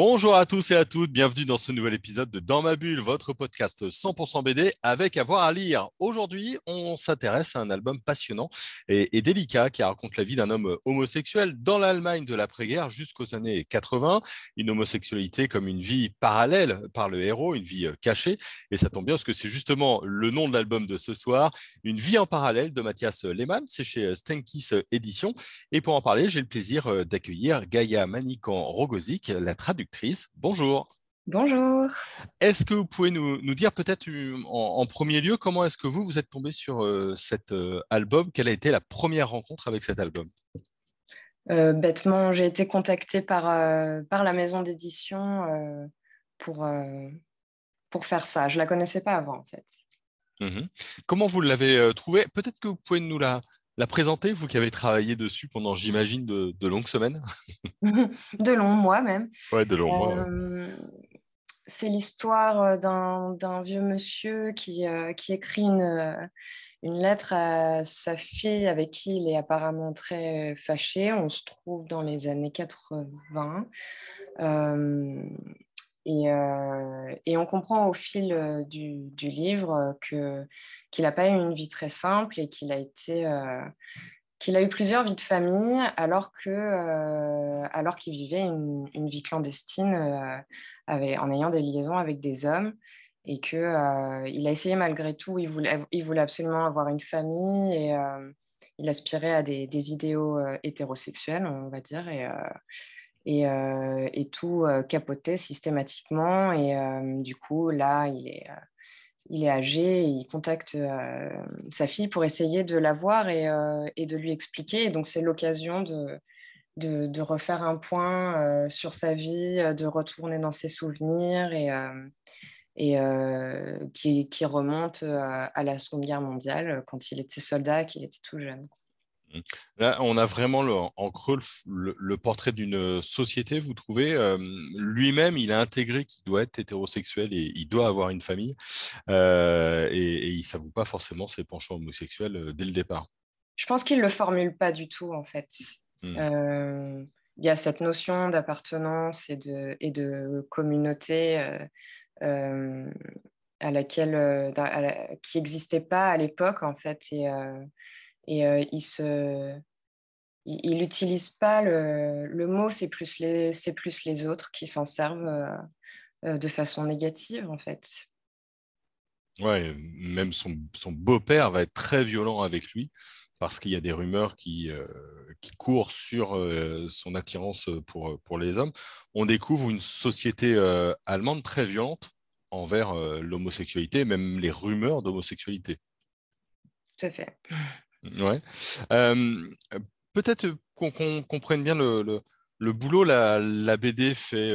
Bonjour à tous et à toutes, bienvenue dans ce nouvel épisode de Dans ma bulle, votre podcast 100% BD avec avoir à, lire. Aujourd'hui, on s'intéresse à un album passionnant et, délicat qui raconte la vie d'un homme homosexuel dans l'Allemagne de l'après-guerre jusqu'aux années 80. Une homosexualité comme une vie parallèle par le héros, une vie euh, cachée. Et ça tombe bien parce que c'est justement le nom de l'album de ce soir, Une vie en parallèle de Mathias Lehmann. C'est chez Stenkis Édition. Et pour en parler, j'ai le plaisir euh, d'accueillir Gaïa Manikan-Rogozik, la traductrice Bonjour. Bonjour. Est-ce que vous pouvez nous, dire peut-être euh, en, premier lieu comment est-ce que vous vous êtes tombé sur euh, cet euh, album? Quelle a été la première rencontre avec cet album? Bêtement, j'ai été contactée par, par la maison d'édition pour, pour faire ça. Je ne la connaissais pas avant en fait. Mmh comment vous l'avez trouvé Peut-être que vous pouvez nous la, la présenter, vous qui avez travaillé dessus pendant, j'imagine, de, longues semaines De longs mois même. Ouais, de longs mois. Euh, c'est l'histoire euh, d'un vieux monsieur qui, euh, qui écrit une, une lettre à sa fille avec qui il est apparemment très fâché. On se trouve dans les années 80. et, et, on comprend au fil du, du livre que qu'il n'a pas eu une vie très simple et qu'il a été euh, qu'il a eu plusieurs vies de famille alors que euh, alors qu'il vivait une, vie clandestine euh, en ayant des liaisons avec des hommes et que il a essayé malgré tout il voulait il voulait absolument avoir une famille et il aspirait à des, des idéaux hétérosexuels on va dire et et, et, tout capotait systématiquement et du coup là il est il est âgé, il contacte euh, sa fille pour essayer de la voir et, euh, de lui expliquer. Donc, c'est l'occasion de, refaire un point euh, sur sa vie, de retourner dans ses souvenirs et, qui, qui, remonte à la Seconde Guerre mondiale, quand il était soldat, qu'il était tout jeune. Là, on a vraiment en creux le, portrait d'une société, vous trouvez. Euh, lui-même, il a intégré qu'il doit être hétérosexuel et il doit avoir une famille. Euh, et, il ne s'avoue pas forcément ses penchants homosexuels euh, dès le départ. Je pense qu'il ne le formule pas du tout, en fait. Hmm. Il y a cette notion d'appartenance et de, et de communauté à laquelle, qui n'existait pas à l'époque, en fait. Et, et euh, il se il n'utilise pas le, le mot, c'est plus, les, plus les autres qui s'en servent euh, euh, de façon négative, en fait. Ouais, même son, son beau-père va être très violent avec lui parce qu'il y a des rumeurs qui, qui courent sur son attirance pour, pour les hommes. On découvre une société allemande très violente envers l'homosexualité, même les rumeurs d'homosexualité. Tout à fait. Ouais. Peut-être qu'on comprenne bien le, le, boulot. La, la, BD fait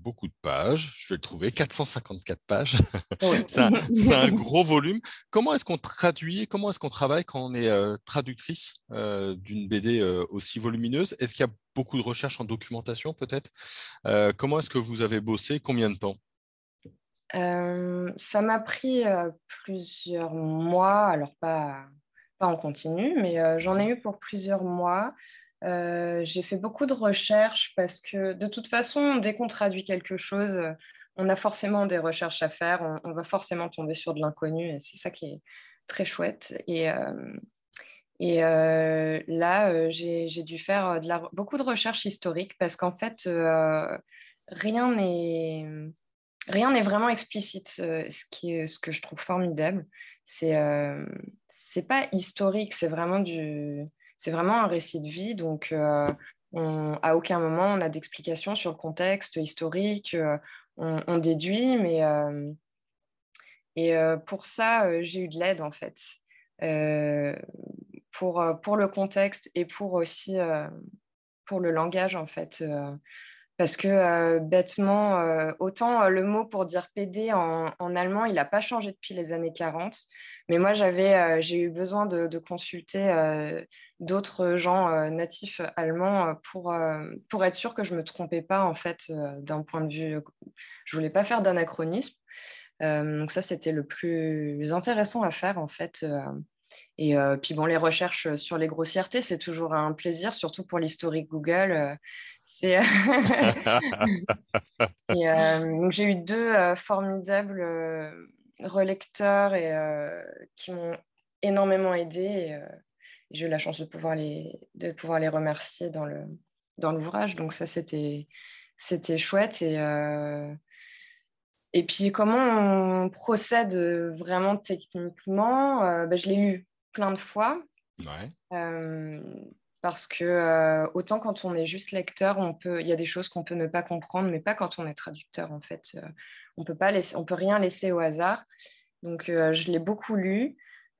beaucoup de pages. Je vais le trouver, 454 pages. c'est un, gros volume. Comment est-ce qu'on traduit Comment est-ce qu'on travaille quand on est traductrice d'une BD aussi volumineuse? Est-ce qu'il y a beaucoup de recherches en documentation peut-être? Comment est-ce que vous avez bossé? Combien de temps? Ça m'a pris plusieurs mois, alors pas, pas en continu, mais euh, j'en ai eu pour plusieurs mois. Euh, j'ai fait beaucoup de recherches parce que de toute façon, dès qu'on traduit quelque chose, euh, on a forcément des recherches à faire, on, va forcément tomber sur de l'inconnu et c'est ça qui est très chouette. Et, et là, j'ai dû faire de la, beaucoup de recherches historiques parce qu'en fait, rien n'est rien n'est vraiment explicite, ce, qui est, ce que je trouve formidable c'est euh, c'est pas historique, c'est vraiment du c'est vraiment un récit de vie. Donc euh, on, à aucun moment on a d'explication sur le contexte historique. Euh, on, déduit, mais et pour ça j'ai eu de l'aide en fait. pour, pour le contexte et pour aussi pour le langage en fait parce que bêtement, autant le mot pour dire PD en, allemand, il n'a pas changé depuis les années 40. Mais moi, j'ai eu besoin de, consulter d'autres gens natifs allemands pour, pour être sûr que je ne me trompais pas en fait d'un point de vue. Je voulais pas faire d'anachronisme. donc ça, c'était le plus intéressant à faire en fait. Et puis bon, les recherches sur les grossièretés, c'est toujours un plaisir, surtout pour l'historique Google. C'est j'ai eu deux formidables relecteurs et, qui m'ont énormément aidé. Et, j'ai eu la chance de pouvoir les, de pouvoir les remercier dans, le, dans l'ouvrage. Donc ça, c'était, c'était chouette. Et, et puis, comment on procède vraiment techniquement ben, Je l'ai lu plein de fois. Parce que autant quand on est juste lecteur, il y a des choses qu'on peut ne pas comprendre, mais pas quand on est traducteur en fait. on peut pas on peut rien laisser au hasard. Donc je l'ai beaucoup lu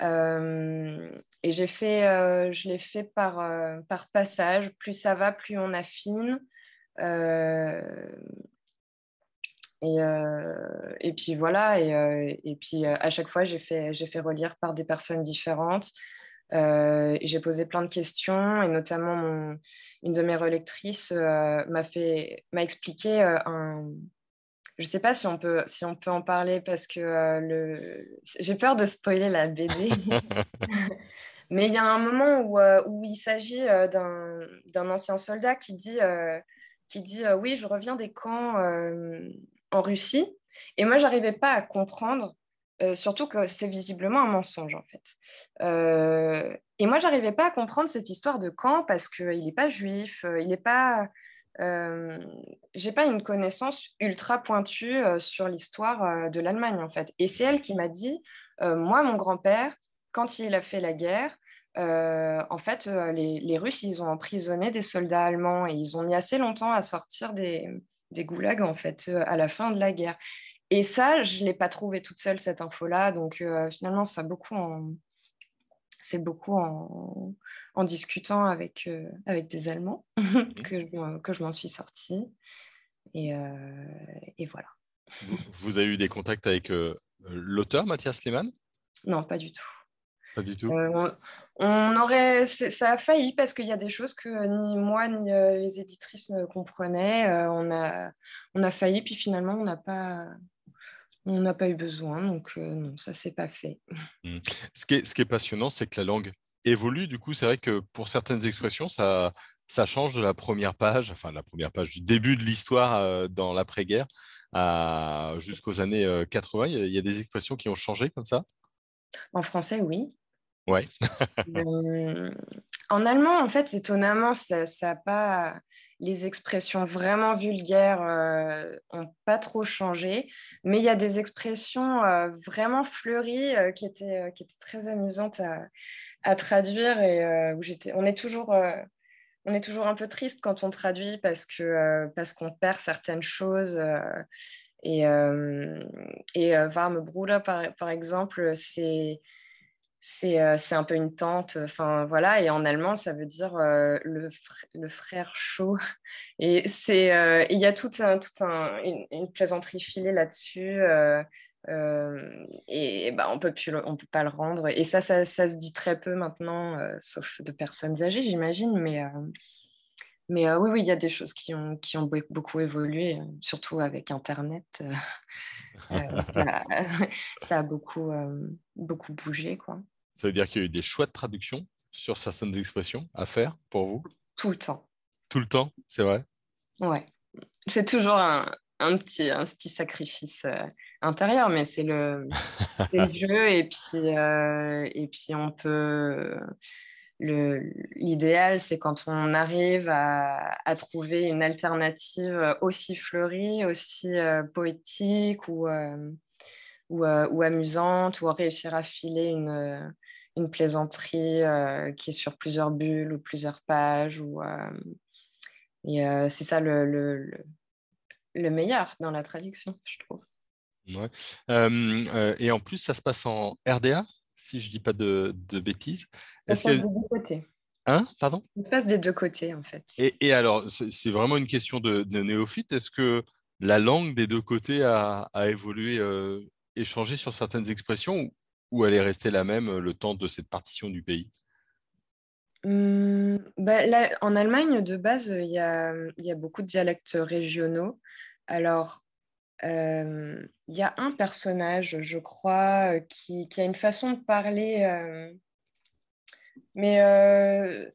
et j'ai fait, je l'ai fait par, par passage. Plus ça va, plus on affine. Et, euh, et, puis voilà, et, euh, et puis euh, à chaque fois, j'ai fait, fait relire par des personnes différentes. Et j'ai posé plein de questions, et notamment mon, une de mes relectrices m'a fait m'a expliqué un. Je ne sais pas si on, peut, si on peut en parler parce que le... j'ai peur de spoiler la BD. Mais il y a un moment où, où il s'agit d'un ancien soldat qui dit, qui dit Oui, je reviens des camps en Russie. Et moi, j'arrivais pas à comprendre, euh, surtout que c'est visiblement un mensonge, en fait. Euh, et moi, j'arrivais pas à comprendre cette histoire de camp parce qu'il n'est pas juif, euh, il n'est pas... j'ai pas une connaissance ultra pointue sur l'histoire de l'Allemagne, en fait. Et c'est elle qui m'a dit, moi, mon grand-père, quand il a fait la guerre, en fait, les, Russes, ils ont emprisonné des soldats allemands et ils ont mis assez longtemps à sortir des, des goulags en fait euh, à la fin de la guerre. Et ça, je ne l'ai pas trouvé toute seule cette info-là. Donc euh, finalement, ça beaucoup c'est beaucoup en, en, discutant avec, euh, avec des Allemands que je, que je m'en suis sortie. Et, et voilà. Vous, avez eu des contacts avec l'auteur Mathias Lehmann? Non, pas du tout. Pas du tout. On aurait, ça a failli parce qu'il y a des choses que ni moi ni euh, les éditrices ne comprenaient. Euh, on, a, on a failli, puis finalement, on n'a pas, on n'a pas eu besoin. Donc, euh, non, ça s'est pas fait. Mmh. Ce, qui est, ce qui est passionnant, c'est que la langue évolue. Du coup, c'est vrai que pour certaines expressions, ça, ça change de la première page, enfin, la première page du début de l'histoire dans l'après-guerre jusqu'aux années 80. Il y a des expressions qui ont changé comme ça? En français, oui. Euh, en allemand, en fait, étonnamment, ça n'a pas. Les expressions vraiment vulgaires n'ont euh, pas trop changé, mais il y a des expressions euh, vraiment fleuries qui, étaient, qui étaient très amusantes à, à traduire et où. On est toujours. on est toujours un peu triste quand on traduit parce que parce qu'on perd certaines choses et, et Warme Bruder par, par exemple c'est euh, c'est un peu une tante. Enfin, voilà. Et en allemand, ça veut dire euh, le, le, frère chaud. Et euh, il y a toute un, tout un, une, plaisanterie filée là-dessus. et bah, on on peut pas le rendre. Et ça, ça, ça se dit très peu maintenant, sauf de personnes âgées, j'imagine. Mais, mais oui, oui, il y a des choses qui ont, qui ont beaucoup évolué, surtout avec Internet. ça a beaucoup, beaucoup bougé. Quoi. Ça veut dire qu'il y a eu des choix de traduction sur certaines expressions à faire pour vous? Tout le temps. Tout le temps, c'est vrai? Ouais. C'est toujours un, un, petit, un petit sacrifice intérieur, mais c'est le, le, jeu. Et puis, et puis on peut l'idéal, c'est quand on arrive à, trouver une alternative aussi fleurie, aussi euh, poétique ou, euh, euh, ou, amusante, ou réussir à filer une, une plaisanterie qui est sur plusieurs bulles ou plusieurs pages. Et c'est ça le, le, le, meilleur dans la traduction, je trouve. Ouais. et en plus, ça se passe en RDA si je dis pas de, bêtises. Se passe des deux côtés. Hein? Pardon? Ça se passe des deux côtés, en fait. Et, alors, c'est vraiment une question de, néophyte. Est-ce que la langue des deux côtés a, évolué, euh, échangé sur certaines expressions ou, elle est restée la même euh, le temps de cette partition du pays? Hum, bah, en Allemagne, de base, il y a, y a, beaucoup de dialectes régionaux. Alors, euh, il y a un personnage, je crois, qui, qui a une façon de parler, euh, mais euh,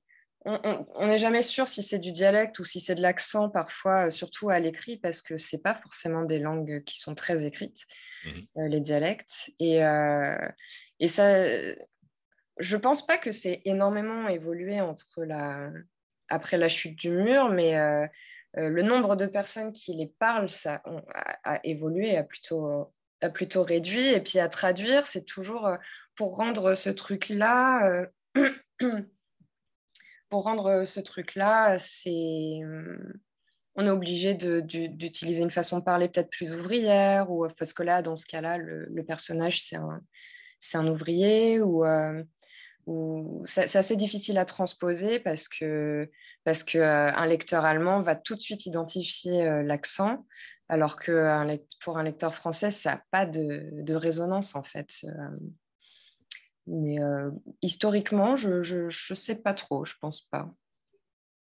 on n'est jamais sûr si c'est du dialecte ou si c'est de l'accent parfois, surtout à l'écrit, parce que ce n'est pas forcément des langues qui sont très écrites, mmh. les dialectes. Et, et ça, je pense pas que c'est énormément évolué entre la, après la chute du mur, mais euh, euh, le nombre de personnes qui les parlent a, évolué, a plutôt, réduit. Et puis à traduire, c'est toujours euh, pour rendre ce truc-là. pour rendre ce truc-là, c'est on est obligé d'utiliser une façon de parler peut-être plus ouvrière, ou parce que là, dans ce cas-là, le, personnage, c'est un, un, ouvrier, ou, c'est assez difficile à transposer parce que parce que euh, un lecteur allemand va tout de suite identifier euh, l'accent, alors que pour un lecteur français, ça n'a pas de, résonance en fait. Euh. Mais historiquement, je ne sais pas trop, je pense pas.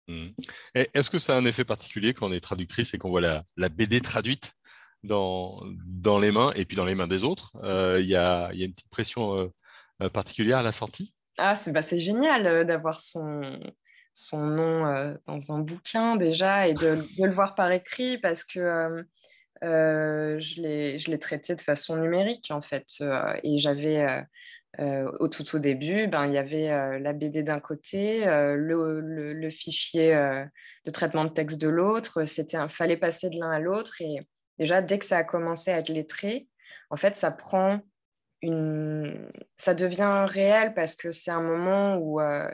Mmh. Est-ce que ça a un effet particulier quand on est traductrice et qu'on voit la, la, BD traduite dans, dans les mains et puis dans les mains des autres? Il y, a, y, a, une petite pression particulière à la sortie? Ah, bah, c'est génial euh, d'avoir son, son nom euh, dans un bouquin déjà et de, le voir par écrit parce que euh, je l'ai traité de façon numérique en fait. et j'avais au tout au début, ben, il y avait la BD d'un côté, le, le, fichier de traitement de texte de l'autre. Un fallait passer de l'un à l'autre et déjà dès que ça a commencé à être lettré, en fait ça prend ça devient réel parce que c'est un moment où, euh,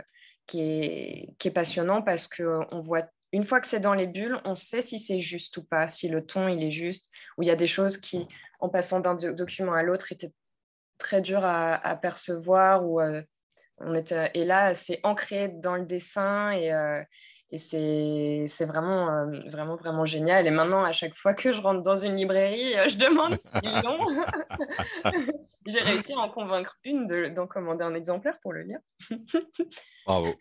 qui, est, passionnant parce qu'on voit, une fois que c'est dans les bulles, on sait si c'est juste ou pas, si le ton il est juste, ou il y a des choses qui, en passant d'un document à l'autre, étaient très dures à, percevoir. Euh, on était, et là, c'est ancré dans le dessin et, euh, c'est vraiment, vraiment, vraiment génial. Et maintenant, à chaque fois que je rentre dans une librairie, je demande s'ils l'ont. J'ai réussi à en convaincre une d'en commander un exemplaire pour le lire. Bravo.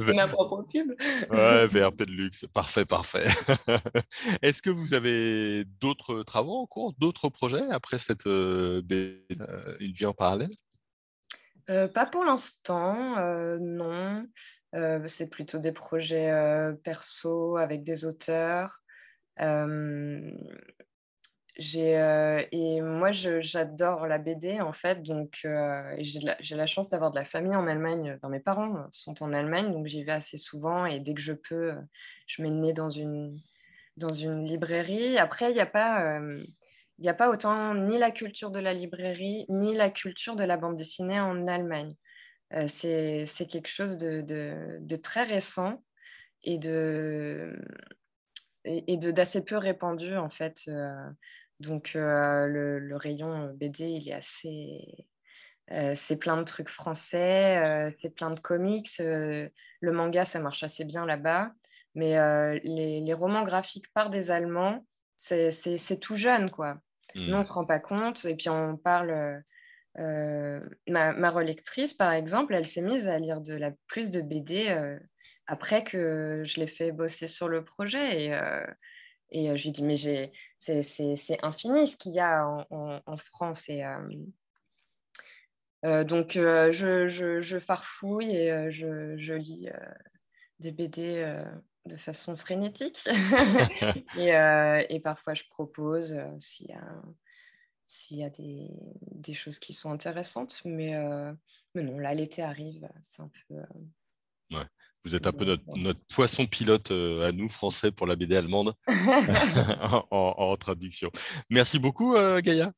C'est ma propre pub. ouais, VRP de luxe. Parfait, parfait. Est-ce que vous avez d'autres travaux en cours, d'autres projets après cette euh, Une vie en parallèle Pas pour l'instant, non. Euh, c'est plutôt des projets euh, perso avec des auteurs. Euh, et moi, j'adore la BD en fait, donc j'ai la, la, chance d'avoir de la famille en Allemagne. mes parents sont en Allemagne, donc j'y vais assez souvent et dès que je peux, je mets le nez dans une, dans une librairie. Après, il n'y a pas il n'y a pas autant ni la culture de la librairie, ni la culture de la bande dessinée en Allemagne. Euh, c'est quelque chose de, très récent et de et, d'assez peu répandu en fait. Euh, donc euh, le, rayon BD, il est assez, c'est plein de trucs français, c'est plein de comics. le manga, ça marche assez bien là-bas, mais les, les, romans graphiques par des Allemands, c'est tout jeune quoi. Nous, on ne mmh. se rend pas compte et puis on parle euh, ma, relectrice, par exemple, elle s'est mise à lire de la plus de BD euh, après que je l'ai fait bosser sur le projet. Et, euh, et je lui dit, mais c'est infini ce qu'il y a en, France. Et, donc, je, farfouille et je, lis des BD de façon frénétique. et, parfois, je propose s'il y a des, choses qui sont intéressantes. Mais, euh, mais non, là, l'été arrive, c'est un peu... Euh, ouais. Vous êtes un peu notre, notre poisson pilote euh, à nous, Français, pour la BD allemande, en, en, traduction. Merci beaucoup, Gaïa.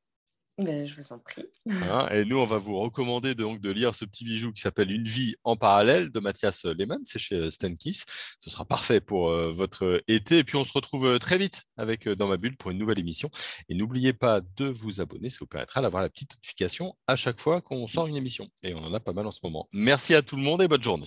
Ben, je vous en prie. Hein, et nous, on va vous recommander donc de lire ce petit bijou qui s'appelle Une vie en parallèle de Mathias Lehmann. C'est chez Stenkiss. Ce sera parfait pour euh, votre été. Et puis, on se retrouve euh, très vite avec euh, Dans ma bulle pour une nouvelle émission. Et n'oubliez pas de vous abonner. Ça vous permettra d'avoir la petite notification à chaque fois qu'on sort une émission. Et on en a pas mal en ce moment. Merci à tout le monde et bonne journée.